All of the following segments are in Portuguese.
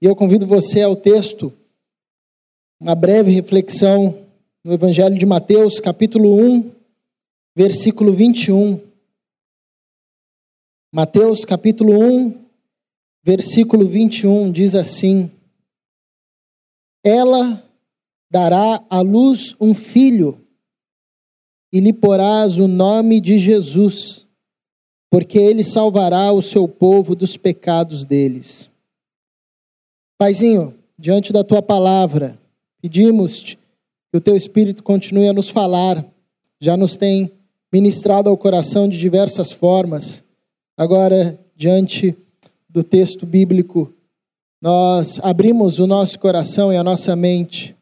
E eu convido você ao texto, uma breve reflexão no Evangelho de Mateus, capítulo 1, versículo 21. Mateus, capítulo 1, versículo 21 diz assim: Ela dará à luz um filho, e lhe porás o nome de Jesus, porque ele salvará o seu povo dos pecados deles. Paizinho, diante da tua palavra, pedimos-te que o teu Espírito continue a nos falar, já nos tem ministrado ao coração de diversas formas. Agora, diante do texto bíblico, nós abrimos o nosso coração e a nossa mente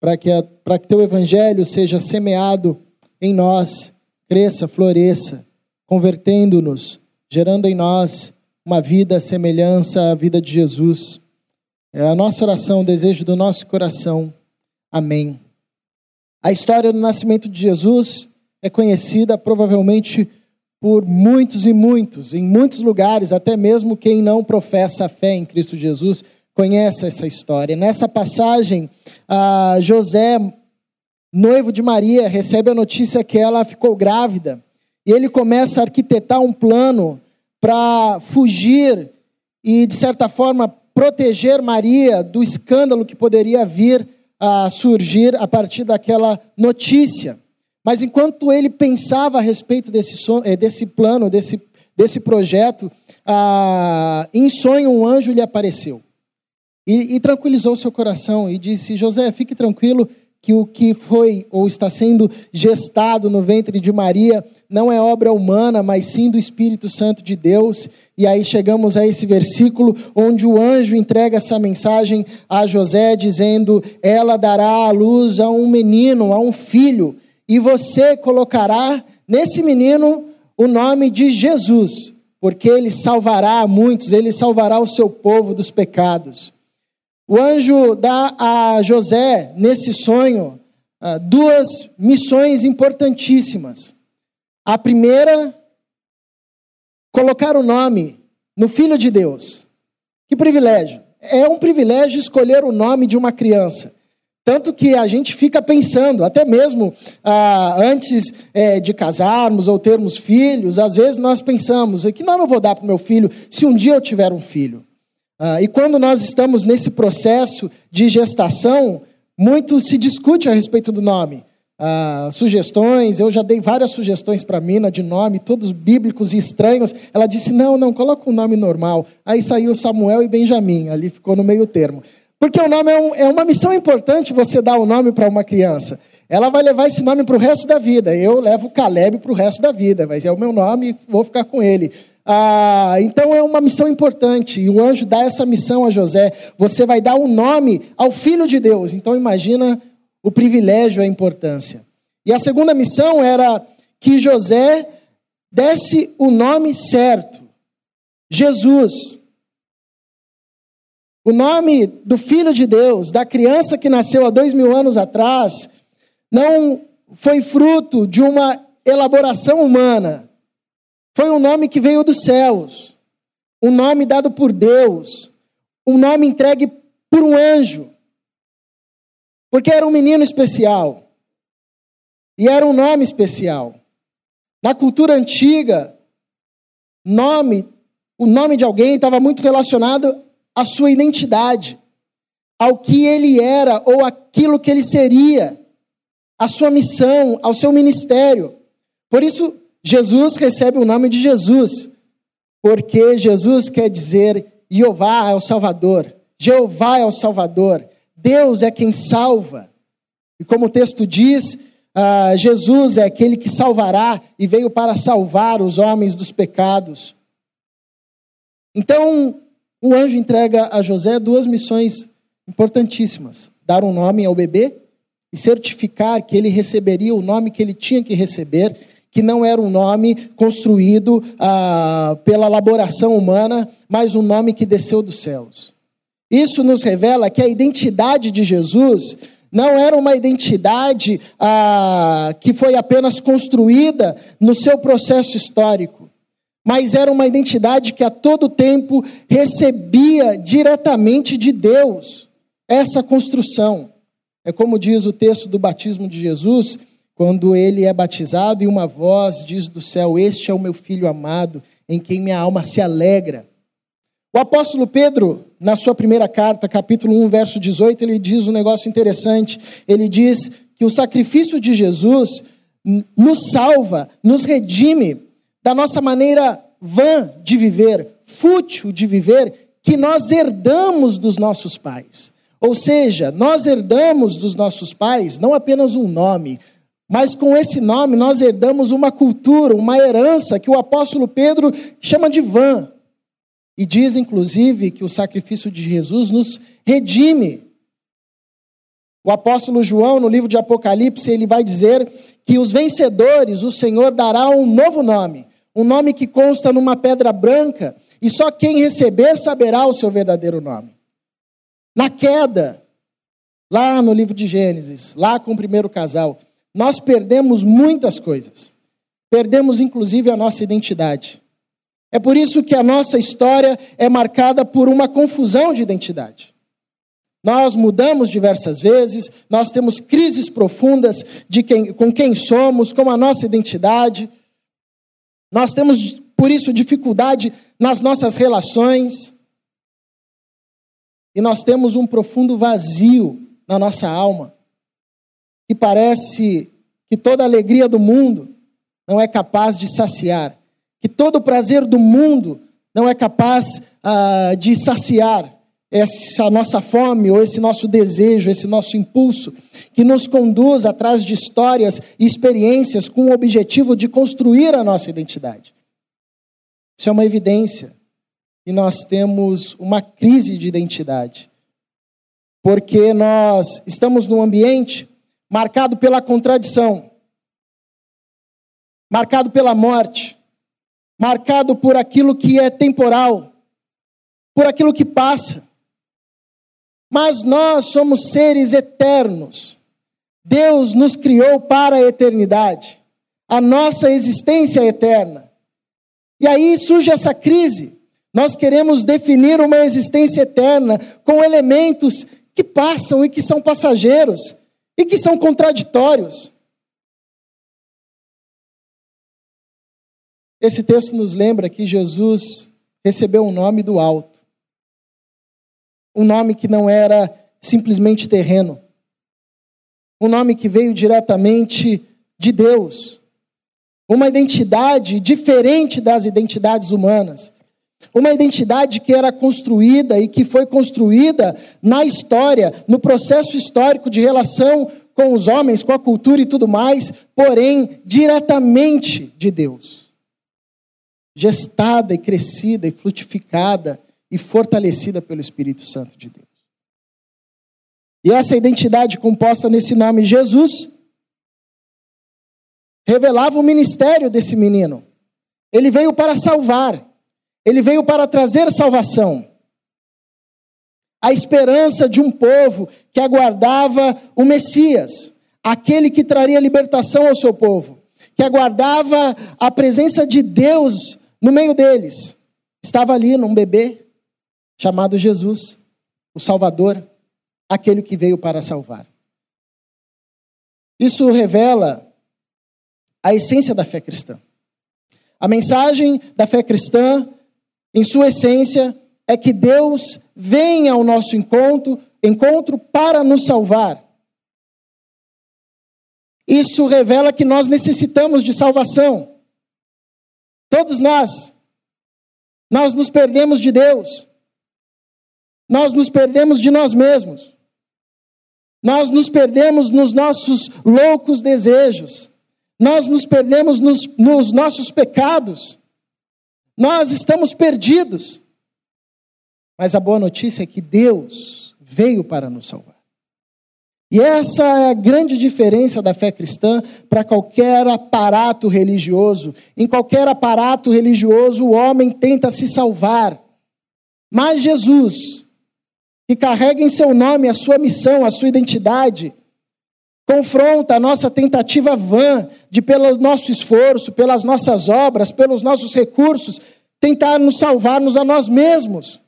para que, para que teu evangelho seja semeado em nós, cresça, floresça, convertendo-nos, gerando em nós uma vida semelhança à vida de Jesus. É a nossa oração, o desejo do nosso coração. Amém. A história do nascimento de Jesus é conhecida provavelmente por muitos e muitos, em muitos lugares, até mesmo quem não professa a fé em Cristo Jesus conhece essa história. Nessa passagem, José, noivo de Maria, recebe a notícia que ela ficou grávida. E ele começa a arquitetar um plano para fugir e, de certa forma, proteger Maria do escândalo que poderia vir a surgir a partir daquela notícia. Mas enquanto ele pensava a respeito desse, eh, desse plano, desse, desse projeto, ah, em sonho um anjo lhe apareceu. E, e tranquilizou seu coração e disse: José, fique tranquilo que o que foi ou está sendo gestado no ventre de Maria não é obra humana, mas sim do Espírito Santo de Deus. E aí chegamos a esse versículo onde o anjo entrega essa mensagem a José, dizendo: Ela dará à luz a um menino, a um filho, e você colocará nesse menino o nome de Jesus, porque ele salvará muitos, ele salvará o seu povo dos pecados. O anjo dá a José, nesse sonho, ah, duas missões importantíssimas. A primeira, colocar o nome no Filho de Deus. Que privilégio! É um privilégio escolher o nome de uma criança. Tanto que a gente fica pensando, até mesmo ah, antes é, de casarmos ou termos filhos, às vezes nós pensamos: que nome eu vou dar para o meu filho se um dia eu tiver um filho? Ah, e quando nós estamos nesse processo de gestação, muito se discute a respeito do nome. Ah, sugestões, eu já dei várias sugestões para a Mina de nome, todos bíblicos e estranhos. Ela disse: não, não, coloca um nome normal. Aí saiu Samuel e Benjamim, ali ficou no meio termo. Porque o nome é, um, é uma missão importante você dar o um nome para uma criança. Ela vai levar esse nome para o resto da vida. Eu levo Caleb para o resto da vida, mas é o meu nome e vou ficar com ele. Ah, então é uma missão importante, e o anjo dá essa missão a José. Você vai dar o um nome ao Filho de Deus. Então imagina o privilégio, a importância. E a segunda missão era que José desse o nome certo: Jesus. O nome do Filho de Deus, da criança que nasceu há dois mil anos atrás, não foi fruto de uma elaboração humana foi um nome que veio dos céus, um nome dado por Deus, um nome entregue por um anjo, porque era um menino especial e era um nome especial. Na cultura antiga, nome, o nome de alguém estava muito relacionado à sua identidade, ao que ele era ou aquilo que ele seria, à sua missão, ao seu ministério. Por isso, Jesus recebe o nome de Jesus, porque Jesus quer dizer Jeová é o Salvador, Jeová é o Salvador, Deus é quem salva. E como o texto diz, uh, Jesus é aquele que salvará e veio para salvar os homens dos pecados. Então, o anjo entrega a José duas missões importantíssimas: dar um nome ao bebê e certificar que ele receberia o nome que ele tinha que receber que não era um nome construído ah, pela elaboração humana, mas um nome que desceu dos céus. Isso nos revela que a identidade de Jesus não era uma identidade ah, que foi apenas construída no seu processo histórico, mas era uma identidade que a todo tempo recebia diretamente de Deus essa construção. É como diz o texto do batismo de Jesus, quando ele é batizado e uma voz diz do céu: Este é o meu filho amado, em quem minha alma se alegra. O apóstolo Pedro, na sua primeira carta, capítulo 1, verso 18, ele diz um negócio interessante. Ele diz que o sacrifício de Jesus nos salva, nos redime da nossa maneira vã de viver, fútil de viver, que nós herdamos dos nossos pais. Ou seja, nós herdamos dos nossos pais não apenas um nome, mas com esse nome nós herdamos uma cultura, uma herança que o apóstolo Pedro chama de vã. E diz, inclusive, que o sacrifício de Jesus nos redime. O apóstolo João, no livro de Apocalipse, ele vai dizer que os vencedores, o Senhor dará um novo nome, um nome que consta numa pedra branca, e só quem receber saberá o seu verdadeiro nome. Na queda, lá no livro de Gênesis, lá com o primeiro casal, nós perdemos muitas coisas. Perdemos inclusive a nossa identidade. É por isso que a nossa história é marcada por uma confusão de identidade. Nós mudamos diversas vezes, nós temos crises profundas de quem, com quem somos, com a nossa identidade. Nós temos, por isso, dificuldade nas nossas relações. E nós temos um profundo vazio na nossa alma que parece que toda alegria do mundo não é capaz de saciar, que todo o prazer do mundo não é capaz uh, de saciar essa nossa fome ou esse nosso desejo, esse nosso impulso, que nos conduz atrás de histórias e experiências com o objetivo de construir a nossa identidade. Isso é uma evidência. E nós temos uma crise de identidade. Porque nós estamos num ambiente marcado pela contradição, marcado pela morte, marcado por aquilo que é temporal, por aquilo que passa. Mas nós somos seres eternos. Deus nos criou para a eternidade. A nossa existência é eterna. E aí surge essa crise. Nós queremos definir uma existência eterna com elementos que passam e que são passageiros e que são contraditórios. Esse texto nos lembra que Jesus recebeu um nome do alto. Um nome que não era simplesmente terreno. Um nome que veio diretamente de Deus. Uma identidade diferente das identidades humanas. Uma identidade que era construída e que foi construída na história, no processo histórico de relação com os homens, com a cultura e tudo mais, porém diretamente de Deus. Gestada e crescida e frutificada e fortalecida pelo Espírito Santo de Deus. E essa identidade composta nesse nome Jesus revelava o ministério desse menino. Ele veio para salvar. Ele veio para trazer salvação. A esperança de um povo que aguardava o Messias, aquele que traria libertação ao seu povo, que aguardava a presença de Deus no meio deles. Estava ali num bebê chamado Jesus, o Salvador, aquele que veio para salvar. Isso revela a essência da fé cristã. A mensagem da fé cristã em sua essência, é que Deus vem ao nosso encontro, encontro para nos salvar. Isso revela que nós necessitamos de salvação. Todos nós. Nós nos perdemos de Deus. Nós nos perdemos de nós mesmos. Nós nos perdemos nos nossos loucos desejos. Nós nos perdemos nos, nos nossos pecados. Nós estamos perdidos. Mas a boa notícia é que Deus veio para nos salvar. E essa é a grande diferença da fé cristã para qualquer aparato religioso. Em qualquer aparato religioso, o homem tenta se salvar. Mas Jesus, que carrega em seu nome a sua missão, a sua identidade, confronta a nossa tentativa vã de, pelo nosso esforço, pelas nossas obras, pelos nossos recursos, tentar nos salvarmos a nós mesmos.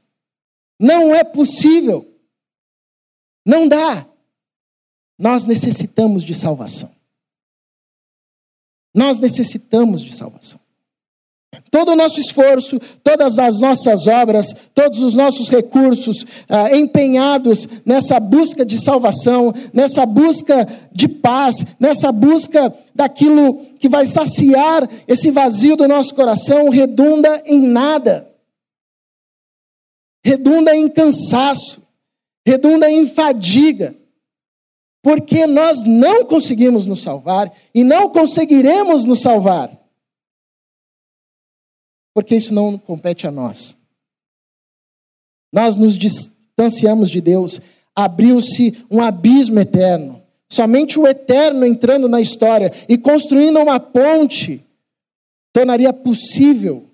Não é possível. Não dá. Nós necessitamos de salvação. Nós necessitamos de salvação. Todo o nosso esforço, todas as nossas obras, todos os nossos recursos ah, empenhados nessa busca de salvação, nessa busca de paz, nessa busca daquilo que vai saciar esse vazio do nosso coração, redunda em nada. Redunda em cansaço, redunda em fadiga porque nós não conseguimos nos salvar e não conseguiremos nos salvar. Porque isso não compete a nós. Nós nos distanciamos de Deus, abriu-se um abismo eterno. Somente o eterno entrando na história e construindo uma ponte tornaria possível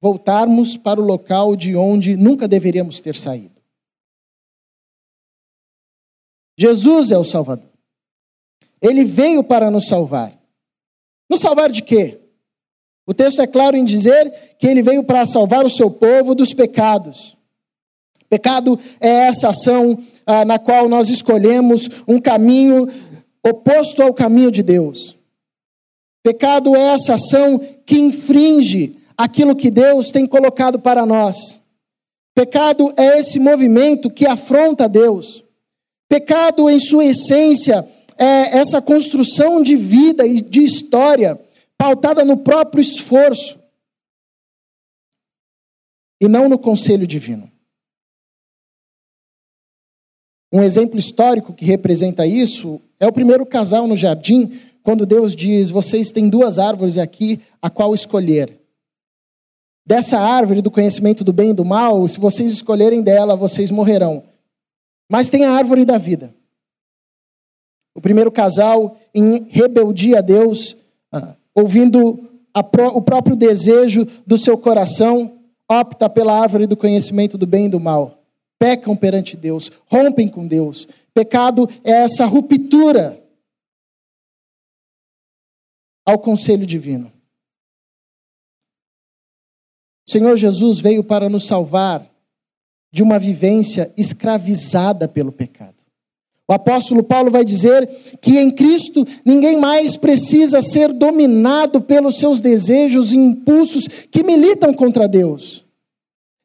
voltarmos para o local de onde nunca deveríamos ter saído. Jesus é o Salvador. Ele veio para nos salvar. Nos salvar de quê? O texto é claro em dizer que ele veio para salvar o seu povo dos pecados. Pecado é essa ação ah, na qual nós escolhemos um caminho oposto ao caminho de Deus. Pecado é essa ação que infringe aquilo que Deus tem colocado para nós. Pecado é esse movimento que afronta Deus. Pecado, em sua essência, é essa construção de vida e de história pautada no próprio esforço e não no conselho divino. Um exemplo histórico que representa isso é o primeiro casal no jardim, quando Deus diz: Vocês têm duas árvores aqui, a qual escolher. Dessa árvore do conhecimento do bem e do mal, se vocês escolherem dela, vocês morrerão. Mas tem a árvore da vida. O primeiro casal, em rebeldia a Deus, ouvindo o próprio desejo do seu coração, opta pela árvore do conhecimento do bem e do mal. Pecam perante Deus, rompem com Deus. Pecado é essa ruptura ao conselho divino. O Senhor Jesus veio para nos salvar de uma vivência escravizada pelo pecado. O apóstolo Paulo vai dizer que em Cristo ninguém mais precisa ser dominado pelos seus desejos e impulsos que militam contra Deus.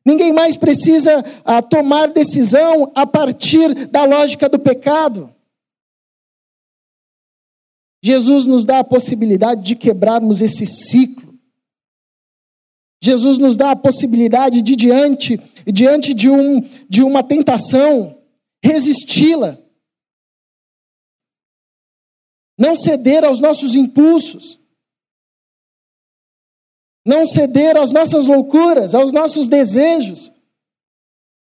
Ninguém mais precisa ah, tomar decisão a partir da lógica do pecado. Jesus nos dá a possibilidade de quebrarmos esse ciclo Jesus nos dá a possibilidade de, diante, diante de, um, de uma tentação, resisti-la. Não ceder aos nossos impulsos. Não ceder às nossas loucuras, aos nossos desejos.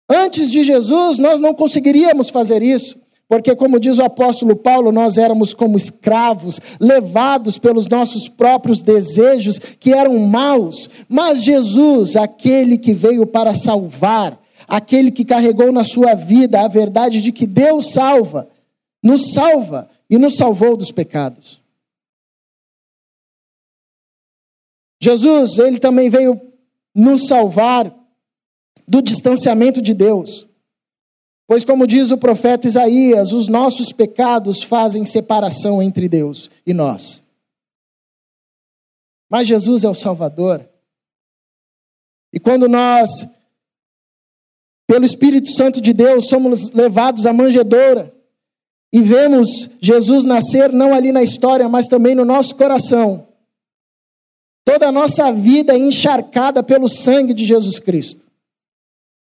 Antes de Jesus, nós não conseguiríamos fazer isso. Porque, como diz o apóstolo Paulo, nós éramos como escravos, levados pelos nossos próprios desejos, que eram maus. Mas Jesus, aquele que veio para salvar, aquele que carregou na sua vida a verdade de que Deus salva, nos salva e nos salvou dos pecados. Jesus, ele também veio nos salvar do distanciamento de Deus. Pois, como diz o profeta Isaías, os nossos pecados fazem separação entre Deus e nós. Mas Jesus é o Salvador. E quando nós, pelo Espírito Santo de Deus, somos levados à manjedoura e vemos Jesus nascer não ali na história, mas também no nosso coração, toda a nossa vida é encharcada pelo sangue de Jesus Cristo.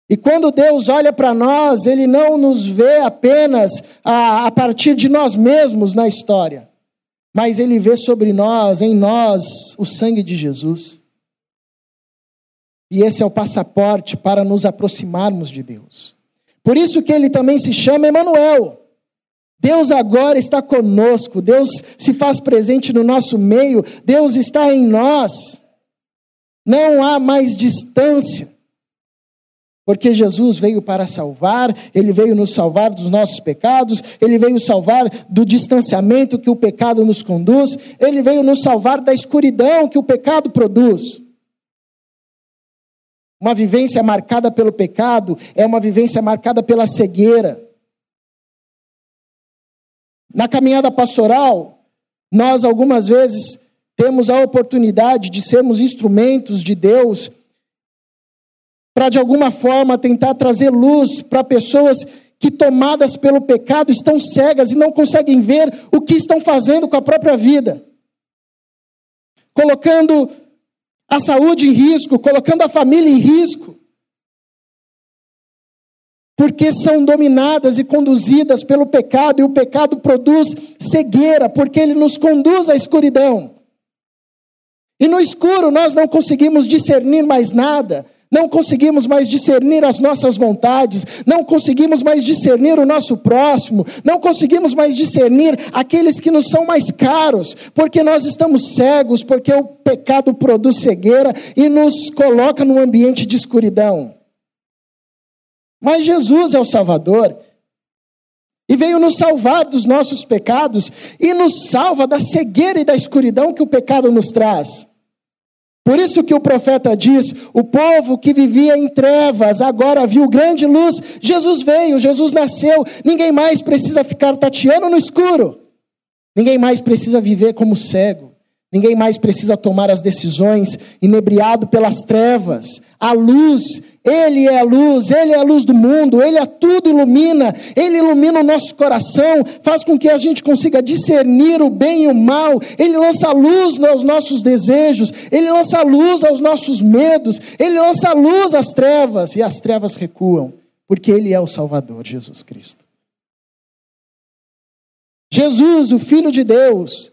E quando Deus olha para nós, Ele não nos vê apenas a, a partir de nós mesmos na história, mas Ele vê sobre nós, em nós, o sangue de Jesus. E esse é o passaporte para nos aproximarmos de Deus. Por isso que ele também se chama Emanuel. Deus agora está conosco, Deus se faz presente no nosso meio, Deus está em nós. Não há mais distância. Porque Jesus veio para salvar, ele veio nos salvar dos nossos pecados, ele veio salvar do distanciamento que o pecado nos conduz, ele veio nos salvar da escuridão que o pecado produz. Uma vivência marcada pelo pecado é uma vivência marcada pela cegueira. Na caminhada pastoral, nós algumas vezes temos a oportunidade de sermos instrumentos de Deus para de alguma forma tentar trazer luz para pessoas que, tomadas pelo pecado, estão cegas e não conseguem ver o que estão fazendo com a própria vida, colocando a saúde em risco, colocando a família em risco, porque são dominadas e conduzidas pelo pecado, e o pecado produz cegueira, porque ele nos conduz à escuridão. E no escuro nós não conseguimos discernir mais nada, não conseguimos mais discernir as nossas vontades, não conseguimos mais discernir o nosso próximo, não conseguimos mais discernir aqueles que nos são mais caros, porque nós estamos cegos, porque o pecado produz cegueira e nos coloca num ambiente de escuridão. Mas Jesus é o Salvador, e veio nos salvar dos nossos pecados e nos salva da cegueira e da escuridão que o pecado nos traz. Por isso que o profeta diz: o povo que vivia em trevas agora viu grande luz. Jesus veio, Jesus nasceu. Ninguém mais precisa ficar tateando no escuro. Ninguém mais precisa viver como cego. Ninguém mais precisa tomar as decisões inebriado pelas trevas. A luz ele é a luz, Ele é a luz do mundo, Ele a tudo ilumina, Ele ilumina o nosso coração, faz com que a gente consiga discernir o bem e o mal, Ele lança luz aos nossos desejos, Ele lança luz aos nossos medos, Ele lança luz às trevas e as trevas recuam, porque Ele é o Salvador, Jesus Cristo. Jesus, o Filho de Deus,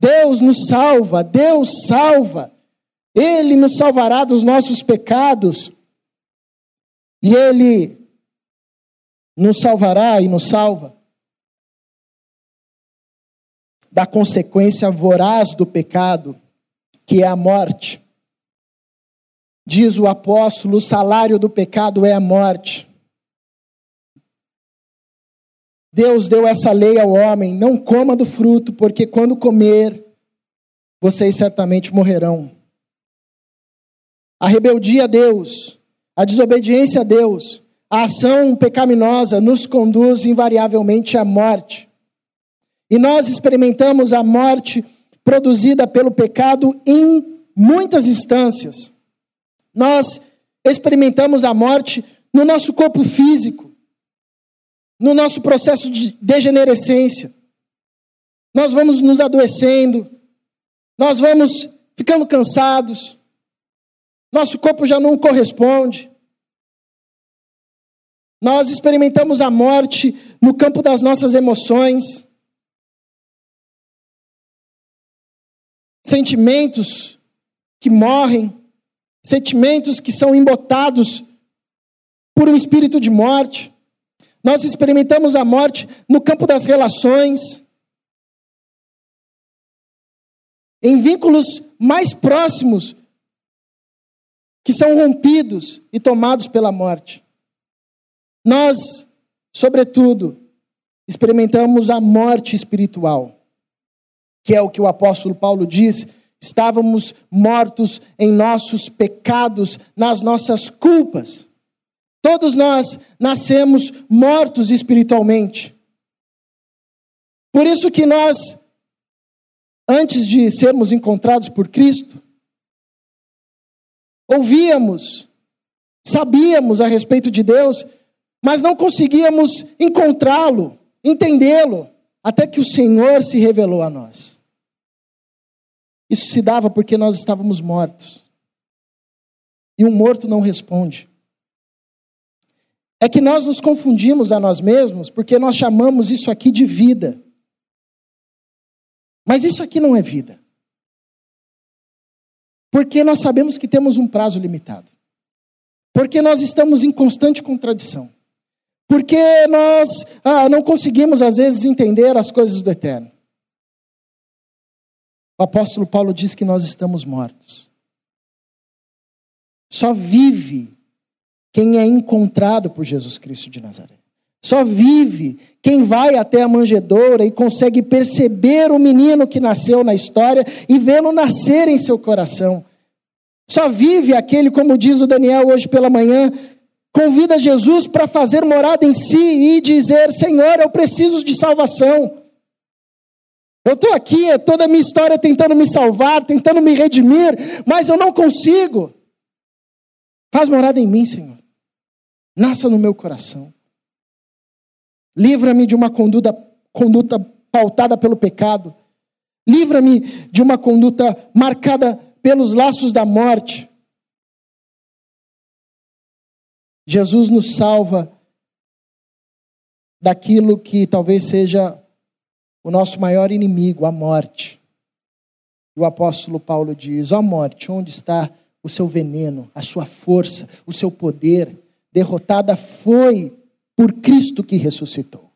Deus nos salva, Deus salva, Ele nos salvará dos nossos pecados. E Ele nos salvará e nos salva da consequência voraz do pecado, que é a morte. Diz o apóstolo: o salário do pecado é a morte. Deus deu essa lei ao homem: não coma do fruto, porque quando comer, vocês certamente morrerão. A rebeldia a Deus a desobediência a Deus, a ação pecaminosa nos conduz invariavelmente à morte. E nós experimentamos a morte produzida pelo pecado em muitas instâncias. Nós experimentamos a morte no nosso corpo físico, no nosso processo de degenerescência. Nós vamos nos adoecendo, nós vamos ficando cansados, nosso corpo já não corresponde. Nós experimentamos a morte no campo das nossas emoções. Sentimentos que morrem, sentimentos que são embotados por um espírito de morte. Nós experimentamos a morte no campo das relações, em vínculos mais próximos que são rompidos e tomados pela morte. Nós, sobretudo, experimentamos a morte espiritual, que é o que o apóstolo Paulo diz, estávamos mortos em nossos pecados, nas nossas culpas. Todos nós nascemos mortos espiritualmente. Por isso que nós, antes de sermos encontrados por Cristo, ouvíamos, sabíamos a respeito de Deus, mas não conseguíamos encontrá-lo, entendê-lo, até que o Senhor se revelou a nós. Isso se dava porque nós estávamos mortos. E um morto não responde. É que nós nos confundimos a nós mesmos porque nós chamamos isso aqui de vida. Mas isso aqui não é vida. Porque nós sabemos que temos um prazo limitado. Porque nós estamos em constante contradição. Porque nós ah, não conseguimos, às vezes, entender as coisas do eterno. O apóstolo Paulo diz que nós estamos mortos. Só vive quem é encontrado por Jesus Cristo de Nazaré. Só vive quem vai até a manjedoura e consegue perceber o menino que nasceu na história e vê-lo nascer em seu coração. Só vive aquele, como diz o Daniel hoje pela manhã, convida Jesus para fazer morada em si e dizer: Senhor, eu preciso de salvação. Eu estou aqui, toda a minha história tentando me salvar, tentando me redimir, mas eu não consigo. Faz morada em mim, Senhor. Nasça no meu coração. Livra-me de uma conduta, conduta pautada pelo pecado. Livra-me de uma conduta marcada pelos laços da morte. Jesus nos salva daquilo que talvez seja o nosso maior inimigo, a morte. E o apóstolo Paulo diz: Ó oh morte, onde está o seu veneno, a sua força, o seu poder? Derrotada foi por Cristo que ressuscitou.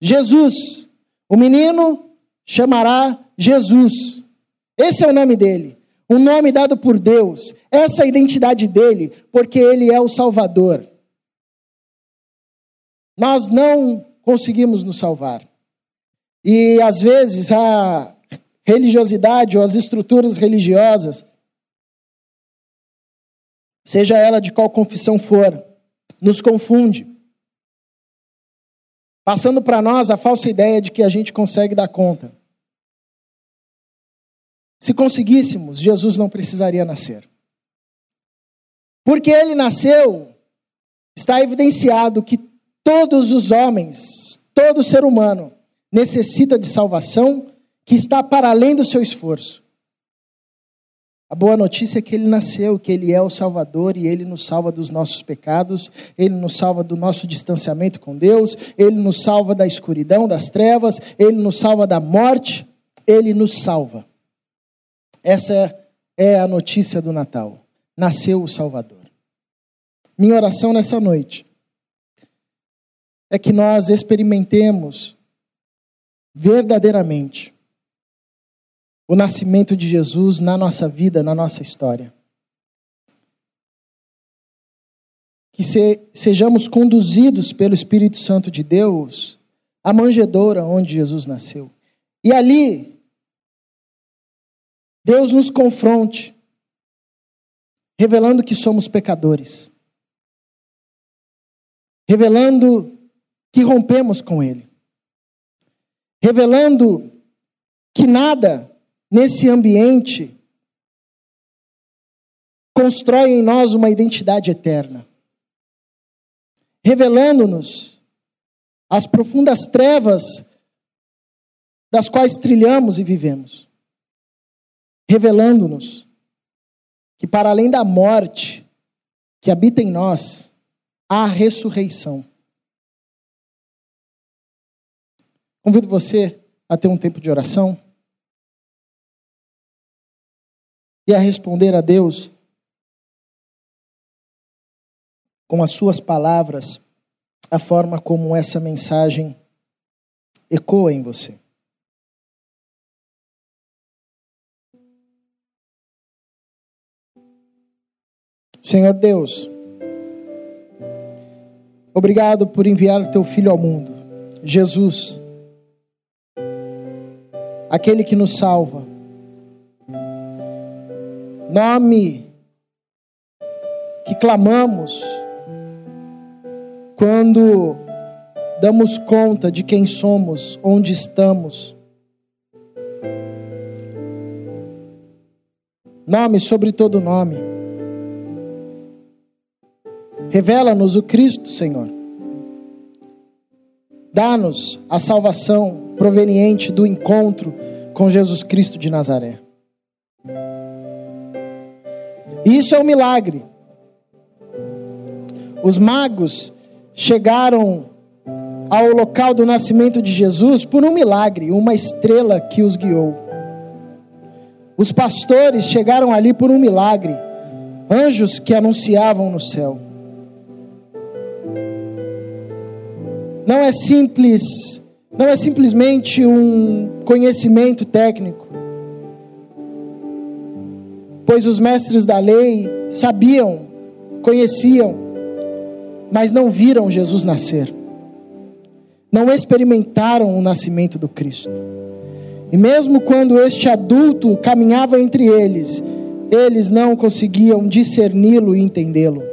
Jesus, o menino chamará Jesus. Esse é o nome dele. Um nome dado por Deus. Essa é a identidade dele, porque ele é o Salvador. Nós não conseguimos nos salvar. E às vezes a religiosidade ou as estruturas religiosas, seja ela de qual confissão for, nos confunde, passando para nós a falsa ideia de que a gente consegue dar conta. Se conseguíssemos, Jesus não precisaria nascer. Porque ele nasceu, está evidenciado que todos os homens, todo ser humano, necessita de salvação que está para além do seu esforço. A boa notícia é que ele nasceu, que ele é o Salvador e ele nos salva dos nossos pecados, ele nos salva do nosso distanciamento com Deus, ele nos salva da escuridão, das trevas, ele nos salva da morte, ele nos salva. Essa é a notícia do Natal. Nasceu o Salvador. Minha oração nessa noite é que nós experimentemos verdadeiramente o nascimento de Jesus na nossa vida, na nossa história. Que se, sejamos conduzidos pelo Espírito Santo de Deus à manjedoura onde Jesus nasceu. E ali, Deus nos confronte, revelando que somos pecadores, revelando que rompemos com Ele, revelando que nada nesse ambiente, constrói em nós uma identidade eterna, revelando-nos as profundas trevas das quais trilhamos e vivemos, revelando-nos que, para além da morte que habita em nós, há ressurreição. Convido você a ter um tempo de oração. E a responder a Deus com as suas palavras a forma como essa mensagem ecoa em você. Senhor Deus, obrigado por enviar teu filho ao mundo, Jesus, aquele que nos salva nome que clamamos quando damos conta de quem somos, onde estamos. Nome sobre todo nome. Revela-nos o Cristo, Senhor. Dá-nos a salvação proveniente do encontro com Jesus Cristo de Nazaré. Isso é um milagre. Os magos chegaram ao local do nascimento de Jesus por um milagre, uma estrela que os guiou. Os pastores chegaram ali por um milagre, anjos que anunciavam no céu. Não é simples, não é simplesmente um conhecimento técnico pois os mestres da lei sabiam, conheciam, mas não viram Jesus nascer. Não experimentaram o nascimento do Cristo. E mesmo quando este adulto caminhava entre eles, eles não conseguiam discerni-lo e entendê-lo.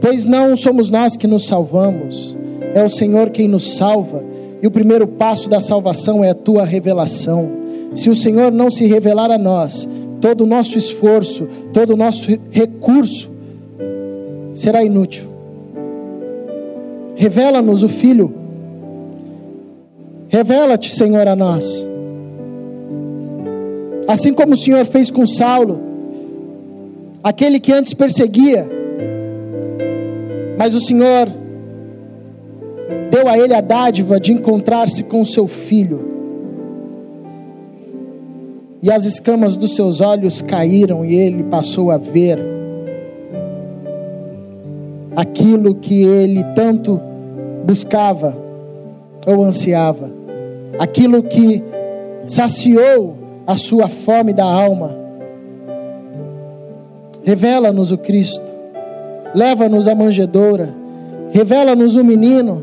Pois não somos nós que nos salvamos, é o Senhor quem nos salva, e o primeiro passo da salvação é a tua revelação. Se o Senhor não se revelar a nós, todo o nosso esforço, todo o nosso recurso será inútil. Revela-nos o Filho. Revela-te, Senhor, a nós. Assim como o Senhor fez com Saulo, aquele que antes perseguia, mas o Senhor deu a ele a dádiva de encontrar-se com seu filho. E as escamas dos seus olhos caíram e ele passou a ver aquilo que ele tanto buscava ou ansiava, aquilo que saciou a sua fome da alma. Revela-nos o Cristo, leva-nos à manjedoura, revela-nos o menino.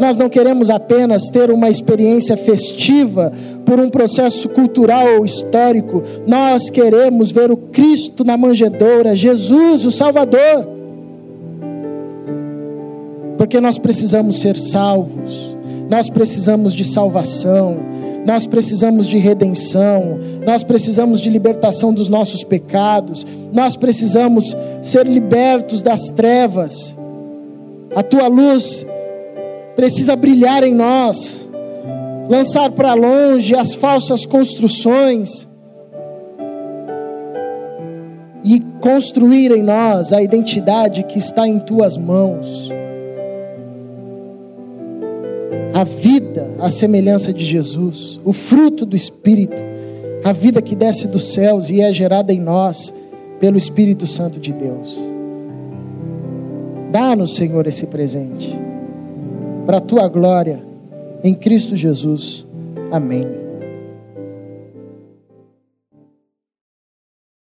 Nós não queremos apenas ter uma experiência festiva por um processo cultural ou histórico, nós queremos ver o Cristo na manjedoura, Jesus, o Salvador, porque nós precisamos ser salvos, nós precisamos de salvação, nós precisamos de redenção, nós precisamos de libertação dos nossos pecados, nós precisamos ser libertos das trevas. A tua luz precisa brilhar em nós, lançar para longe as falsas construções e construir em nós a identidade que está em tuas mãos a vida, a semelhança de Jesus, o fruto do Espírito, a vida que desce dos céus e é gerada em nós pelo Espírito Santo de Deus. Dá-nos, Senhor, esse presente, para a tua glória, em Cristo Jesus. Amém.